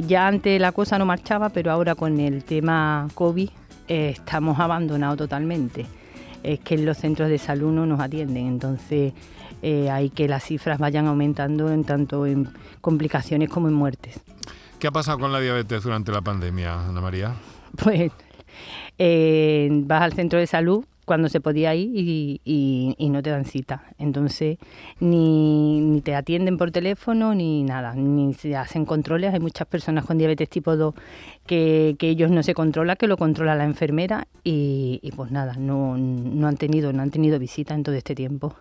Ya antes la cosa no marchaba, pero ahora con el tema COVID eh, estamos abandonados totalmente. Es que en los centros de salud no nos atienden, entonces eh, hay que las cifras vayan aumentando en tanto en complicaciones como en muertes. ¿Qué ha pasado con la diabetes durante la pandemia, Ana María? Pues eh, vas al centro de salud cuando se podía ir y, no te dan cita. Entonces, ni, te atienden por teléfono ni nada, ni se hacen controles. Hay muchas personas con diabetes tipo 2 que, ellos no se controlan, que lo controla la enfermera y, pues nada, no, han tenido, no han tenido visita en todo este tiempo.